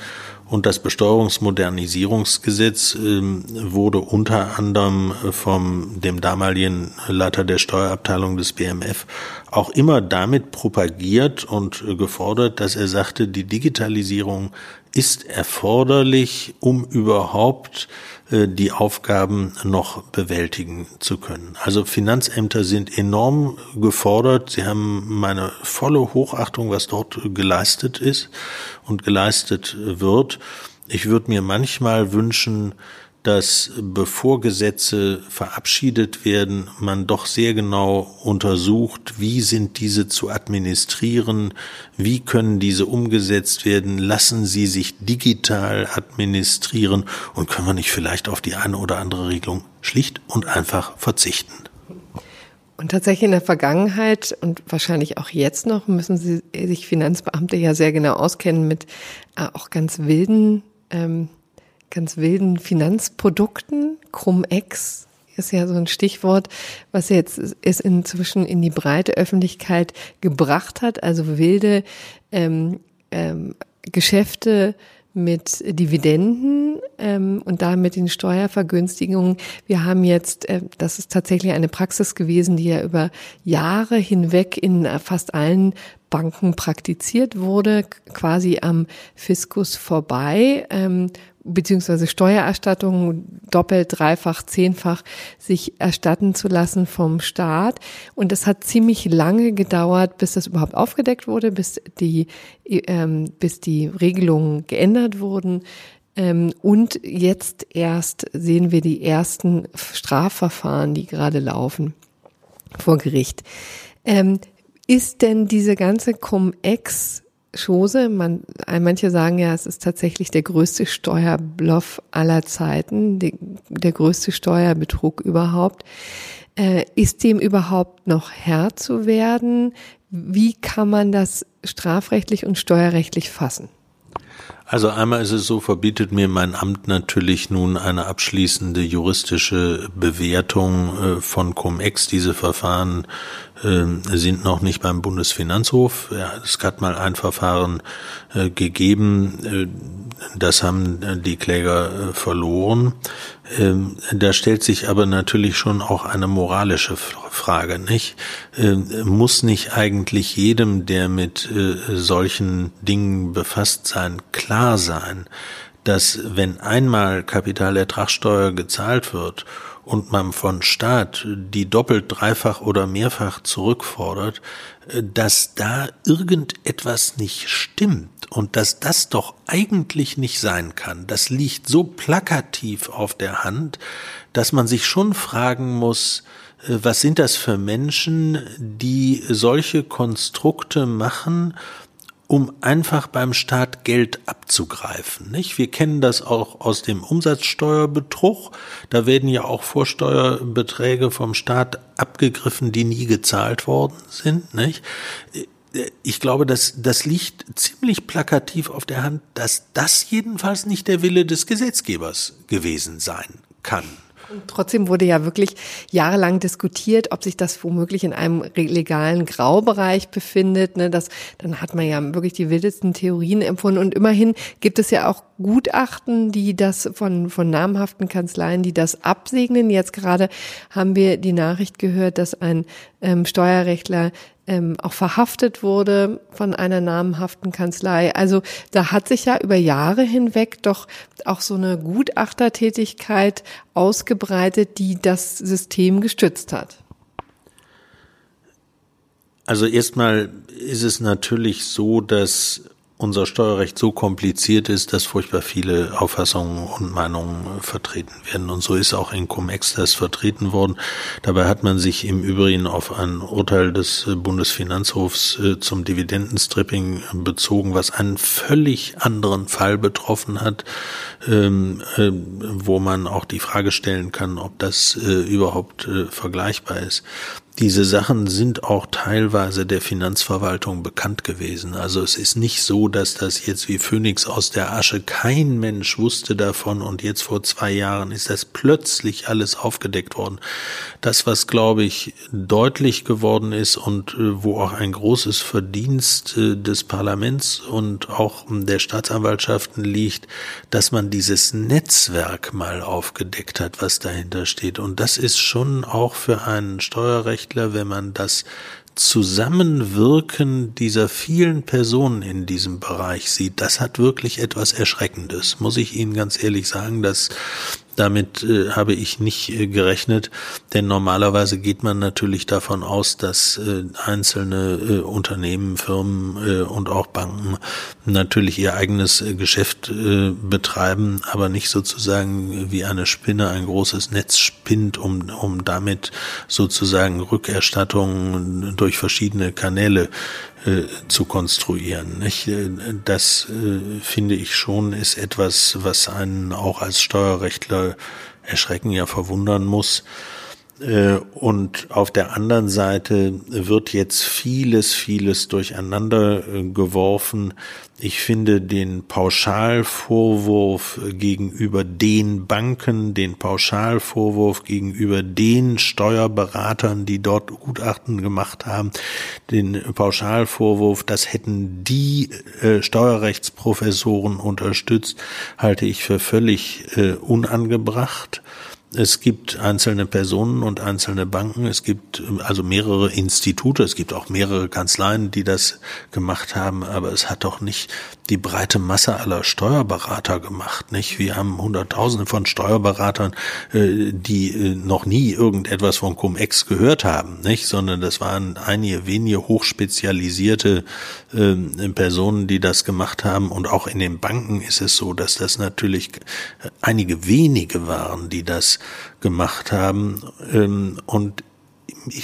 Und das Besteuerungsmodernisierungsgesetz äh, wurde unter anderem vom dem damaligen Leiter der Steuerabteilung des BMF auch immer damit propagiert und gefordert, dass er sagte, die Digitalisierung ist erforderlich, um überhaupt die Aufgaben noch bewältigen zu können. Also Finanzämter sind enorm gefordert. Sie haben meine volle Hochachtung, was dort geleistet ist und geleistet wird. Ich würde mir manchmal wünschen, dass bevor Gesetze verabschiedet werden, man doch sehr genau untersucht, wie sind diese zu administrieren, wie können diese umgesetzt werden, lassen sie sich digital administrieren und können wir nicht vielleicht auf die eine oder andere Regelung schlicht und einfach verzichten. Und tatsächlich in der Vergangenheit und wahrscheinlich auch jetzt noch müssen Sie sich Finanzbeamte ja sehr genau auskennen mit äh, auch ganz wilden ähm, ganz wilden Finanzprodukten. Cum-Ex ist ja so ein Stichwort, was jetzt ist inzwischen in die breite Öffentlichkeit gebracht hat. Also wilde ähm, ähm, Geschäfte mit Dividenden ähm, und damit den Steuervergünstigungen. Wir haben jetzt, äh, das ist tatsächlich eine Praxis gewesen, die ja über Jahre hinweg in fast allen Banken praktiziert wurde, quasi am Fiskus vorbei, ähm, beziehungsweise Steuererstattungen doppelt, dreifach, zehnfach sich erstatten zu lassen vom Staat. Und das hat ziemlich lange gedauert, bis das überhaupt aufgedeckt wurde, bis die, ähm, bis die Regelungen geändert wurden. Ähm, und jetzt erst sehen wir die ersten Strafverfahren, die gerade laufen vor Gericht. Ähm, ist denn diese ganze Cum-Ex Chose. Man, manche sagen ja, es ist tatsächlich der größte Steuerbluff aller Zeiten, die, der größte Steuerbetrug überhaupt. Äh, ist dem überhaupt noch Herr zu werden? Wie kann man das strafrechtlich und steuerrechtlich fassen? Also einmal ist es so, verbietet mir mein Amt natürlich nun eine abschließende juristische Bewertung äh, von Cum-Ex. Diese Verfahren ähm, sind noch nicht beim Bundesfinanzhof. Es hat mal ein Verfahren äh, gegeben, äh, das haben die Kläger verloren. Ähm, da stellt sich aber natürlich schon auch eine moralische Frage, nicht? Ähm, muss nicht eigentlich jedem, der mit solchen Dingen befasst sein, klar sein, dass wenn einmal Kapitalertragssteuer gezahlt wird und man von Staat die doppelt, dreifach oder mehrfach zurückfordert, äh, dass da irgendetwas nicht stimmt und dass das doch eigentlich nicht sein kann. Das liegt so plakativ auf der Hand, dass man sich schon fragen muss, äh, was sind das für Menschen, die solche Konstrukte machen, um einfach beim Staat Geld abzugreifen. Nicht? Wir kennen das auch aus dem Umsatzsteuerbetrug. Da werden ja auch Vorsteuerbeträge vom Staat abgegriffen, die nie gezahlt worden sind. Nicht? Ich glaube, das, das liegt ziemlich plakativ auf der Hand, dass das jedenfalls nicht der Wille des Gesetzgebers gewesen sein kann. Und trotzdem wurde ja wirklich jahrelang diskutiert, ob sich das womöglich in einem legalen Graubereich befindet. Ne, das, dann hat man ja wirklich die wildesten Theorien empfunden. Und immerhin gibt es ja auch Gutachten, die das von, von namhaften Kanzleien, die das absegnen. Jetzt gerade haben wir die Nachricht gehört, dass ein ähm, Steuerrechtler ähm, auch verhaftet wurde von einer namhaften Kanzlei. Also da hat sich ja über Jahre hinweg doch auch so eine Gutachtertätigkeit ausgebreitet, die das System gestützt hat. Also erstmal ist es natürlich so, dass unser Steuerrecht so kompliziert ist, dass furchtbar viele Auffassungen und Meinungen vertreten werden. Und so ist auch in Cum-Ex das vertreten worden. Dabei hat man sich im Übrigen auf ein Urteil des Bundesfinanzhofs äh, zum Dividendenstripping bezogen, was einen völlig anderen Fall betroffen hat, ähm, äh, wo man auch die Frage stellen kann, ob das äh, überhaupt vergleichbar ist. Diese Sachen sind auch teilweise der Finanzverwaltung bekannt gewesen. Also es ist nicht so, dass das jetzt wie Phönix aus der Asche kein Mensch wusste davon und jetzt vor zwei Jahren ist das plötzlich alles aufgedeckt worden. Das, was glaube ich deutlich geworden ist und äh, wo auch ein großes Verdienst äh, des Parlaments und auch der Staatsanwaltschaften liegt, dass man dieses Netzwerk mal aufgedeckt hat, was dahinter steht. Und das ist schon auch für einen Steuerrecht Rechtler, wenn man das Zusammenwirken dieser vielen Personen in diesem Bereich sieht, das hat wirklich etwas Erschreckendes, muss ich Ihnen ganz ehrlich sagen, dass damit äh, habe ich nicht äh, gerechnet, denn normalerweise geht man natürlich davon aus, dass äh, einzelne äh, Unternehmen, Firmen äh, und auch Banken natürlich ihr eigenes äh, Geschäft äh, betreiben, aber nicht sozusagen wie eine Spinne ein großes Netz spinnt, um, um damit sozusagen Rückerstattungen durch verschiedene Kanäle äh, zu konstruieren. Nicht? Äh, das äh, finde ich schon ist etwas, was einen auch als Steuerrechtler erschrecken, ja verwundern muss. Äh, und auf der anderen Seite wird jetzt vieles, vieles durcheinander äh, geworfen. Ich finde den Pauschalvorwurf gegenüber den Banken, den Pauschalvorwurf gegenüber den Steuerberatern, die dort Gutachten gemacht haben, den Pauschalvorwurf, das hätten die äh, Steuerrechtsprofessoren unterstützt, halte ich für völlig unangebracht. Es gibt einzelne Personen und einzelne Banken. Es gibt also mehrere Institute. Es gibt auch mehrere Kanzleien, die das gemacht haben. Aber es hat doch nicht die breite Masse aller Steuerberater gemacht, nicht? Wir haben Hunderttausende von Steuerberatern, äh, die äh, noch nie irgendetwas von Cum-Ex gehört haben, nicht? Sondern das waren einige wenige hochspezialisierte ähm, Personen, die das gemacht haben. Und auch in den Banken ist es so, dass das natürlich einige wenige waren, die das gemacht haben. Ähm, und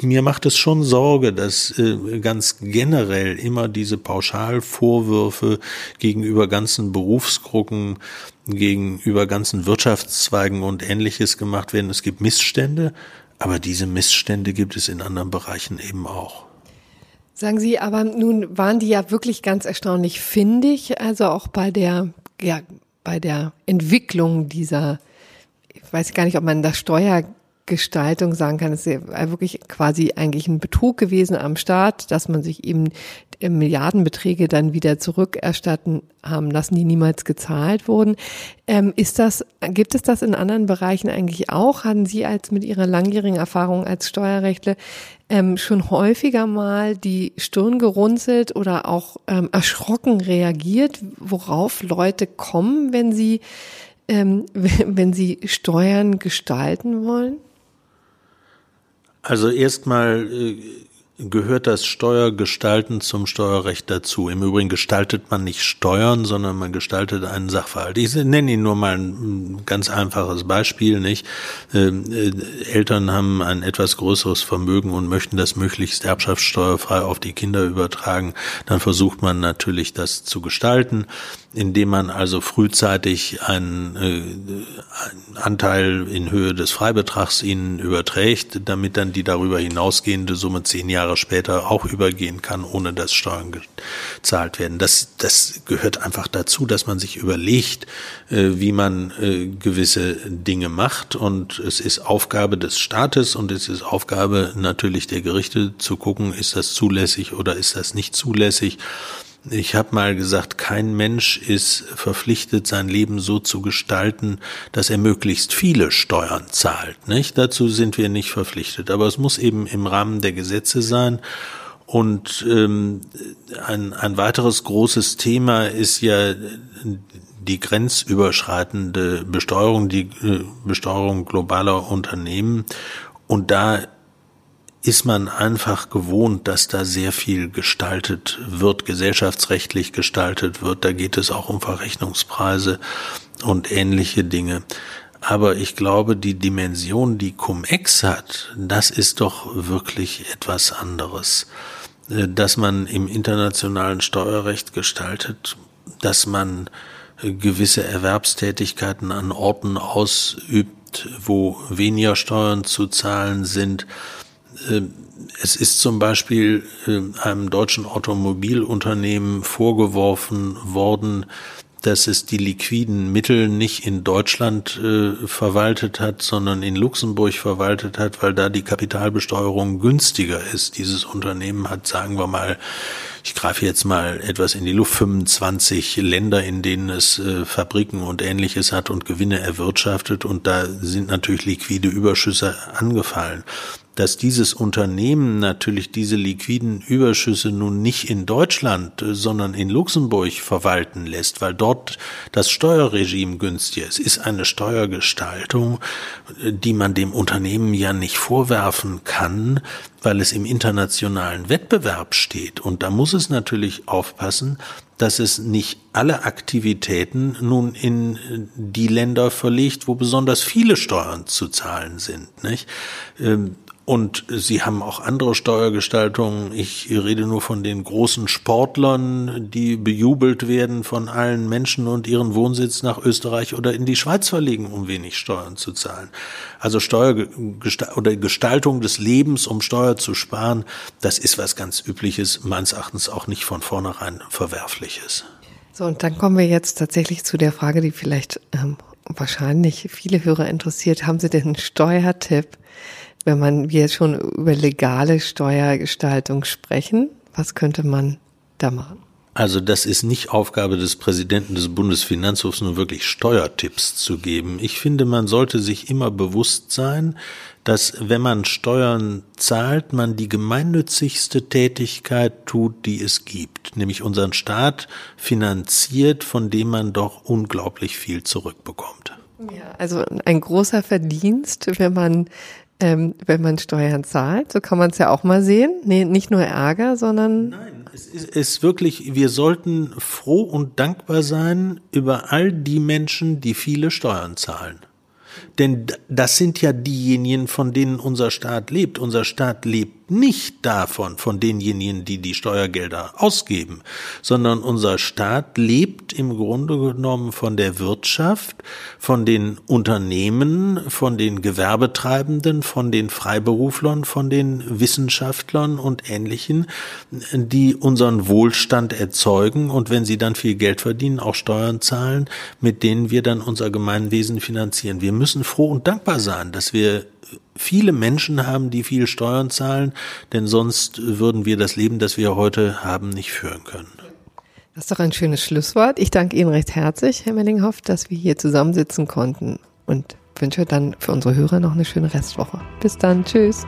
mir macht es schon Sorge, dass äh, ganz generell immer diese Pauschalvorwürfe gegenüber ganzen Berufsgruppen, gegenüber ganzen Wirtschaftszweigen und ähnliches gemacht werden. Es gibt Missstände, aber diese Missstände gibt es in anderen Bereichen eben auch. Sagen Sie, aber nun waren die ja wirklich ganz erstaunlich findig, also auch bei der, ja, bei der Entwicklung dieser ich weiß gar nicht, ob man das Steuergestaltung sagen kann. Es ist ja wirklich quasi eigentlich ein Betrug gewesen am Staat, dass man sich eben Milliardenbeträge dann wieder zurückerstatten haben lassen, die niemals gezahlt wurden. Ähm, ist das, gibt es das in anderen Bereichen eigentlich auch? Hatten Sie als mit Ihrer langjährigen Erfahrung als Steuerrechtler ähm, schon häufiger mal die Stirn gerunzelt oder auch ähm, erschrocken reagiert, worauf Leute kommen, wenn sie ähm, wenn Sie Steuern gestalten wollen? Also erstmal äh, gehört das Steuergestalten zum Steuerrecht dazu. Im Übrigen gestaltet man nicht Steuern, sondern man gestaltet einen Sachverhalt. Ich nenne Ihnen nur mal ein ganz einfaches Beispiel, nicht? Ähm, äh, Eltern haben ein etwas größeres Vermögen und möchten das möglichst erbschaftssteuerfrei auf die Kinder übertragen. Dann versucht man natürlich, das zu gestalten, indem man also frühzeitig einen, äh, einen Anteil in Höhe des Freibetrags ihnen überträgt, damit dann die darüber hinausgehende Summe zehn Jahre Jahre später auch übergehen kann, ohne dass Steuern gezahlt werden. Das, das gehört einfach dazu, dass man sich überlegt, äh, wie man äh, gewisse Dinge macht. Und es ist Aufgabe des Staates und es ist Aufgabe natürlich der Gerichte zu gucken, ist das zulässig oder ist das nicht zulässig. Ich habe mal gesagt, kein Mensch ist verpflichtet, sein Leben so zu gestalten, dass er möglichst viele Steuern zahlt. Nicht? Dazu sind wir nicht verpflichtet. Aber es muss eben im Rahmen der Gesetze sein. Und ähm, ein, ein weiteres großes Thema ist ja die grenzüberschreitende Besteuerung, die äh, Besteuerung globaler Unternehmen. Und da ist man einfach gewohnt, dass da sehr viel gestaltet wird, gesellschaftsrechtlich gestaltet wird. Da geht es auch um Verrechnungspreise und ähnliche Dinge. Aber ich glaube, die Dimension, die Cum-Ex hat, das ist doch wirklich etwas anderes. Äh, dass man im internationalen Steuerrecht gestaltet, dass man äh, gewisse Erwerbstätigkeiten an Orten ausübt, wo weniger Steuern zu zahlen sind, es ist zum Beispiel äh, einem deutschen Automobilunternehmen vorgeworfen worden, dass es die liquiden Mittel nicht in Deutschland äh, verwaltet hat, sondern in Luxemburg verwaltet hat, weil da die Kapitalbesteuerung günstiger ist. Dieses Unternehmen hat, sagen wir mal, ich greife jetzt mal etwas in die Luft, 25 Länder, in denen es äh, Fabriken und ähnliches hat und Gewinne erwirtschaftet und da sind natürlich liquide Überschüsse angefallen dass dieses Unternehmen natürlich diese liquiden Überschüsse nun nicht in Deutschland, äh, sondern in Luxemburg verwalten lässt, weil dort das Steuerregime günstiger ist, ist eine Steuergestaltung, äh, die man dem Unternehmen ja nicht vorwerfen kann, weil es im internationalen Wettbewerb steht. Und da muss es natürlich aufpassen, dass es nicht alle Aktivitäten nun in die Länder verlegt, wo besonders viele Steuern zu zahlen sind. Nicht? Ähm, und sie haben auch andere Steuergestaltungen. Ich rede nur von den großen Sportlern, die bejubelt werden von allen Menschen und ihren Wohnsitz nach Österreich oder in die Schweiz verlegen, um wenig Steuern zu zahlen. Also Steuer oder Gestaltung des Lebens, um Steuer zu sparen, das ist was ganz übliches, meines Erachtens auch nicht von vornherein verwerfliches. So, und dann kommen wir jetzt tatsächlich zu der Frage, die vielleicht ähm, wahrscheinlich viele Hörer interessiert. Haben Sie denn einen Steuertipp? Wenn man wir jetzt schon über legale Steuergestaltung sprechen, was könnte man da machen? Also das ist nicht Aufgabe des Präsidenten des Bundesfinanzhofs, nur wirklich Steuertipps zu geben. Ich finde, man sollte sich immer bewusst sein, dass wenn man Steuern zahlt, man die gemeinnützigste Tätigkeit tut, die es gibt, nämlich unseren Staat finanziert, von dem man doch unglaublich viel zurückbekommt. Ja, also ein großer Verdienst, wenn man ähm, wenn man Steuern zahlt. So kann man es ja auch mal sehen. Nee, nicht nur Ärger, sondern. Nein, es ist, ist wirklich, wir sollten froh und dankbar sein über all die Menschen, die viele Steuern zahlen. Denn das sind ja diejenigen, von denen unser Staat lebt. Unser Staat lebt nicht davon, von denjenigen, die die Steuergelder ausgeben, sondern unser Staat lebt im Grunde genommen von der Wirtschaft, von den Unternehmen, von den Gewerbetreibenden, von den Freiberuflern, von den Wissenschaftlern und Ähnlichen, die unseren Wohlstand erzeugen und wenn sie dann viel Geld verdienen, auch Steuern zahlen, mit denen wir dann unser Gemeinwesen finanzieren. Wir müssen froh und dankbar sein, dass wir viele Menschen haben, die viel Steuern zahlen, denn sonst würden wir das Leben, das wir heute haben, nicht führen können. Das ist doch ein schönes Schlusswort. Ich danke Ihnen recht herzlich, Herr Mellinghoff, dass wir hier zusammensitzen konnten und wünsche dann für unsere Hörer noch eine schöne Restwoche. Bis dann. Tschüss.